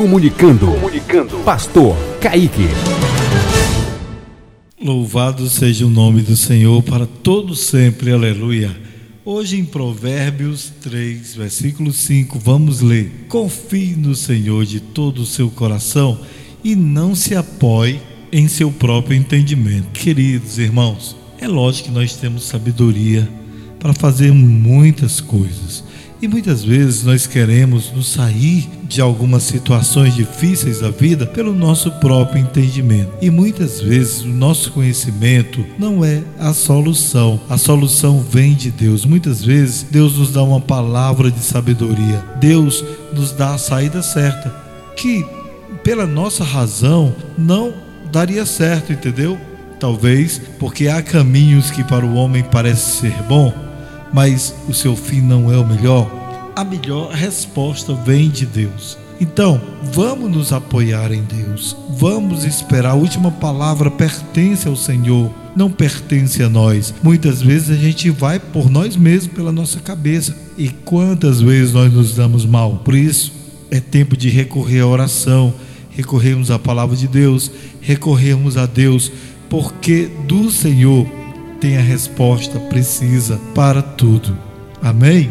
Comunicando. Comunicando. Pastor Kaique. Louvado seja o nome do Senhor para todo sempre. Aleluia. Hoje em Provérbios 3, versículo 5, vamos ler: Confie no Senhor de todo o seu coração e não se apoie em seu próprio entendimento. Queridos irmãos, é lógico que nós temos sabedoria para fazer muitas coisas. E muitas vezes nós queremos nos sair de algumas situações difíceis da vida pelo nosso próprio entendimento. E muitas vezes o nosso conhecimento não é a solução. A solução vem de Deus. Muitas vezes Deus nos dá uma palavra de sabedoria. Deus nos dá a saída certa, que pela nossa razão não daria certo, entendeu? Talvez porque há caminhos que para o homem parece ser bom, mas o seu fim não é o melhor, a melhor resposta vem de Deus. Então, vamos nos apoiar em Deus. Vamos esperar. A última palavra pertence ao Senhor, não pertence a nós. Muitas vezes a gente vai por nós mesmos, pela nossa cabeça. E quantas vezes nós nos damos mal? Por isso, é tempo de recorrer à oração, recorrermos à palavra de Deus, recorrermos a Deus, porque do Senhor tem a resposta precisa para tudo. Amém?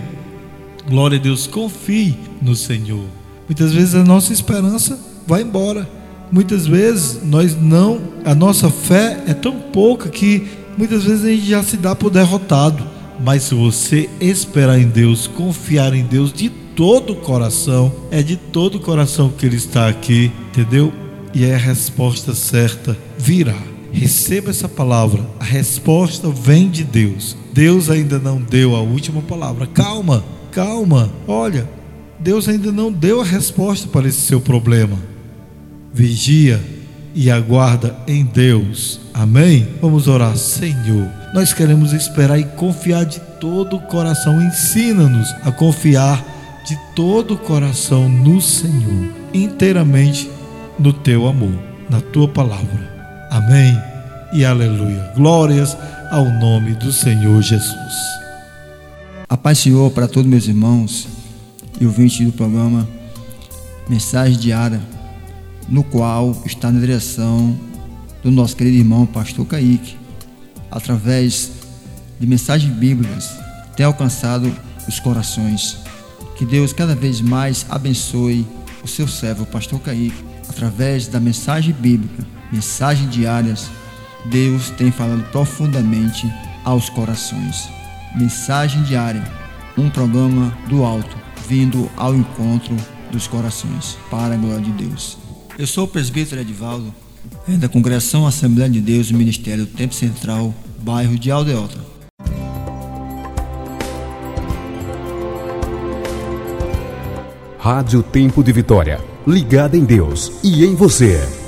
Glória a Deus, confie no Senhor. Muitas vezes a nossa esperança vai embora. Muitas vezes nós não, a nossa fé é tão pouca que muitas vezes a gente já se dá por derrotado. Mas se você esperar em Deus, confiar em Deus de todo o coração, é de todo o coração que Ele está aqui, entendeu? E é a resposta certa virá. Receba essa palavra. A resposta vem de Deus. Deus ainda não deu a última palavra. Calma, calma. Olha, Deus ainda não deu a resposta para esse seu problema. Vigia e aguarda em Deus. Amém? Vamos orar, Senhor. Nós queremos esperar e confiar de todo o coração. Ensina-nos a confiar de todo o coração no Senhor, inteiramente no teu amor, na tua palavra. Amém e aleluia. Glórias ao nome do Senhor Jesus. A paz Senhor para todos meus irmãos e ouvintes do programa Mensagem Diária, no qual está na direção do nosso querido irmão Pastor Kaique, através de mensagens bíblicas, tem alcançado os corações. Que Deus cada vez mais abençoe o seu servo, Pastor Kaique, através da mensagem bíblica mensagens diárias, Deus tem falado profundamente aos corações. Mensagem diária, um programa do alto, vindo ao encontro dos corações, para a glória de Deus. Eu sou o presbítero Edivaldo, é da Congregação Assembleia de Deus, Ministério Tempo Central, bairro de Aldeota. Rádio Tempo de Vitória, ligada em Deus e em você.